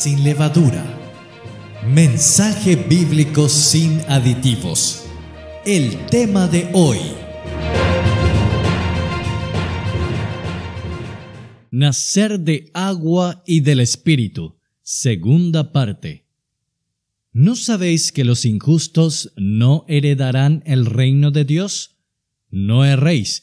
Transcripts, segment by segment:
sin levadura. Mensaje bíblico sin aditivos. El tema de hoy. Nacer de agua y del Espíritu. Segunda parte. ¿No sabéis que los injustos no heredarán el reino de Dios? No erréis,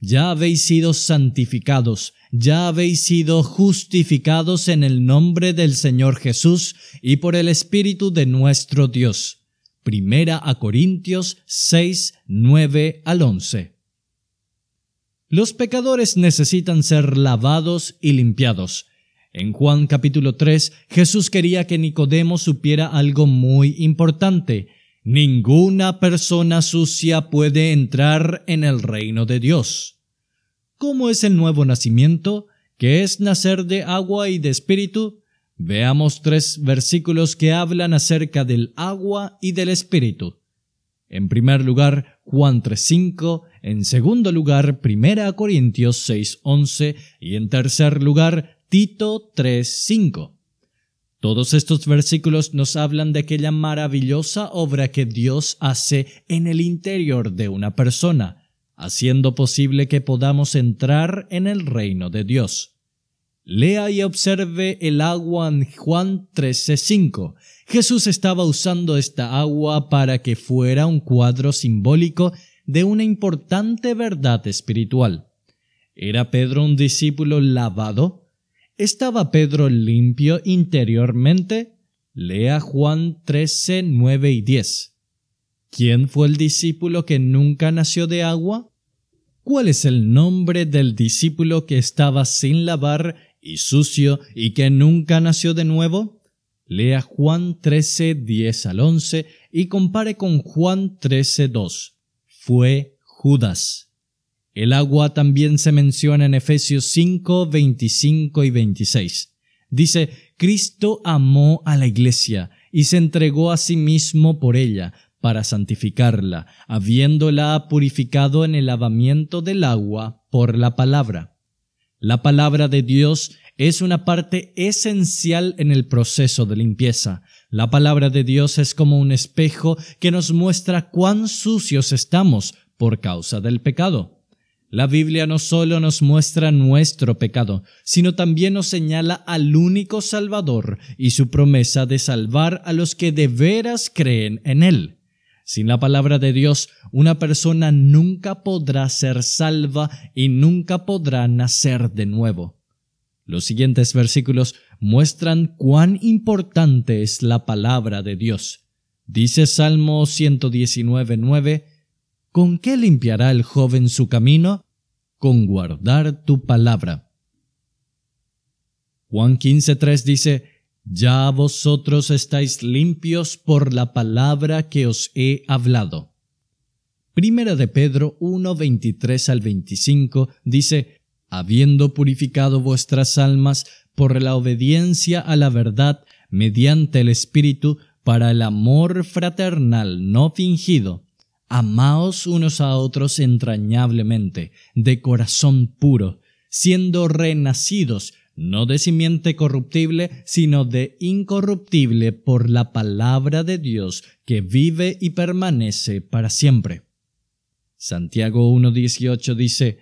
ya habéis sido santificados, ya habéis sido justificados en el nombre del Señor Jesús y por el Espíritu de nuestro Dios. Primera a Corintios 6, 9 al 11. Los pecadores necesitan ser lavados y limpiados. En Juan capítulo 3, Jesús quería que Nicodemo supiera algo muy importante. Ninguna persona sucia puede entrar en el reino de Dios. ¿Cómo es el nuevo nacimiento? ¿Qué es nacer de agua y de espíritu? Veamos tres versículos que hablan acerca del agua y del espíritu. En primer lugar, Juan 3.5, en segundo lugar, Primera Corintios 6.11 y en tercer lugar, Tito 3.5. Todos estos versículos nos hablan de aquella maravillosa obra que Dios hace en el interior de una persona, haciendo posible que podamos entrar en el reino de Dios. Lea y observe el agua en Juan 13:5. Jesús estaba usando esta agua para que fuera un cuadro simbólico de una importante verdad espiritual. ¿Era Pedro un discípulo lavado? ¿Estaba Pedro limpio interiormente? Lea Juan 13, 9 y 10. ¿Quién fue el discípulo que nunca nació de agua? ¿Cuál es el nombre del discípulo que estaba sin lavar y sucio y que nunca nació de nuevo? Lea Juan 13, 10 al 11 y compare con Juan 13, 2. Fue Judas. El agua también se menciona en Efesios 5, 25 y 26. Dice, Cristo amó a la iglesia y se entregó a sí mismo por ella, para santificarla, habiéndola purificado en el lavamiento del agua por la palabra. La palabra de Dios es una parte esencial en el proceso de limpieza. La palabra de Dios es como un espejo que nos muestra cuán sucios estamos por causa del pecado. La Biblia no solo nos muestra nuestro pecado, sino también nos señala al único Salvador y su promesa de salvar a los que de veras creen en Él. Sin la palabra de Dios, una persona nunca podrá ser salva y nunca podrá nacer de nuevo. Los siguientes versículos muestran cuán importante es la palabra de Dios. Dice Salmo 119.9 ¿Con qué limpiará el joven su camino? Con guardar tu palabra. Juan 15.3 dice, Ya vosotros estáis limpios por la palabra que os he hablado. Primera de Pedro 1.23 al 25 dice, Habiendo purificado vuestras almas por la obediencia a la verdad mediante el Espíritu para el amor fraternal no fingido, Amaos unos a otros entrañablemente, de corazón puro, siendo renacidos, no de simiente corruptible, sino de incorruptible por la palabra de Dios que vive y permanece para siempre. Santiago 1.18 dice,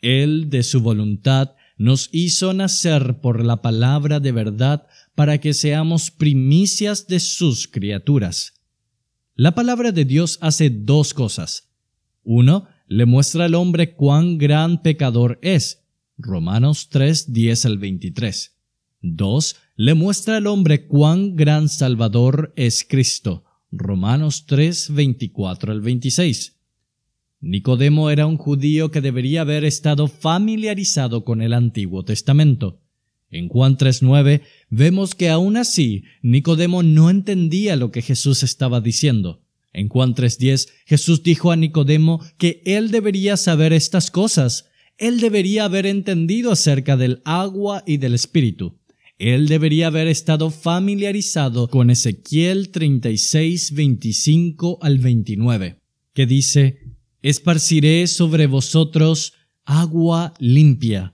Él de su voluntad nos hizo nacer por la palabra de verdad para que seamos primicias de sus criaturas. La palabra de Dios hace dos cosas. Uno, le muestra al hombre cuán gran pecador es. Romanos 3, 10 al 23. Dos, le muestra al hombre cuán gran Salvador es Cristo. Romanos 3, 24 al 26. Nicodemo era un judío que debería haber estado familiarizado con el Antiguo Testamento. En Juan 3.9 vemos que aún así Nicodemo no entendía lo que Jesús estaba diciendo. En Juan 3.10, Jesús dijo a Nicodemo que él debería saber estas cosas. Él debería haber entendido acerca del agua y del espíritu. Él debería haber estado familiarizado con Ezequiel 36, 25 al 29, que dice, Esparciré sobre vosotros agua limpia,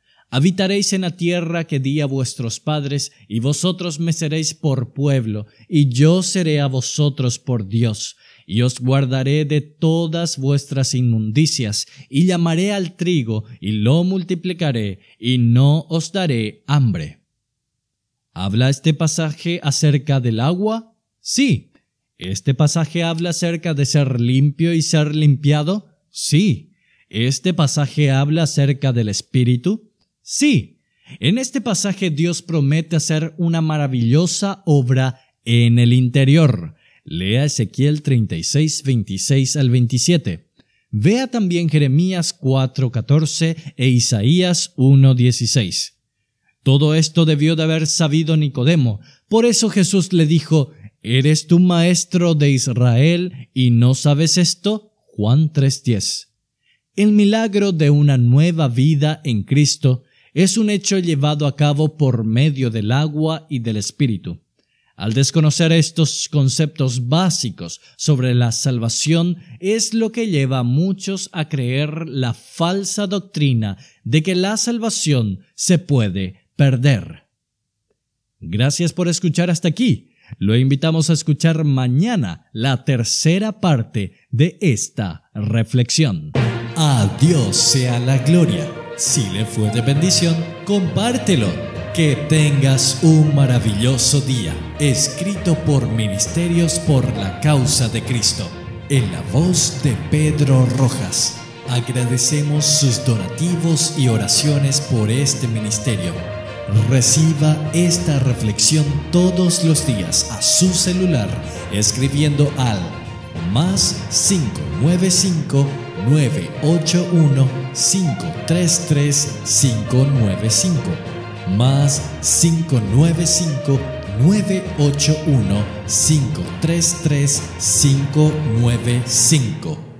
Habitaréis en la tierra que di a vuestros padres, y vosotros me seréis por pueblo, y yo seré a vosotros por Dios y os guardaré de todas vuestras inmundicias, y llamaré al trigo, y lo multiplicaré, y no os daré hambre. ¿Habla este pasaje acerca del agua? Sí. ¿Este pasaje habla acerca de ser limpio y ser limpiado? Sí. ¿Este pasaje habla acerca del Espíritu? Sí. En este pasaje Dios promete hacer una maravillosa obra en el interior. Lea Ezequiel 36, 26 al 27. Vea también Jeremías 4:14 e Isaías 1:16. Todo esto debió de haber sabido Nicodemo. Por eso Jesús le dijo, ¿Eres tú maestro de Israel y no sabes esto? Juan 3:10. El milagro de una nueva vida en Cristo es un hecho llevado a cabo por medio del agua y del Espíritu. Al desconocer estos conceptos básicos sobre la salvación es lo que lleva a muchos a creer la falsa doctrina de que la salvación se puede perder. Gracias por escuchar hasta aquí. Lo invitamos a escuchar mañana la tercera parte de esta reflexión. A Dios sea la gloria. Si le fue de bendición, compártelo que tengas un maravilloso día, escrito por Ministerios por la Causa de Cristo, en la voz de Pedro Rojas. Agradecemos sus donativos y oraciones por este ministerio. Reciba esta reflexión todos los días a su celular escribiendo al más 595 981 533 595 más 595 981 533 595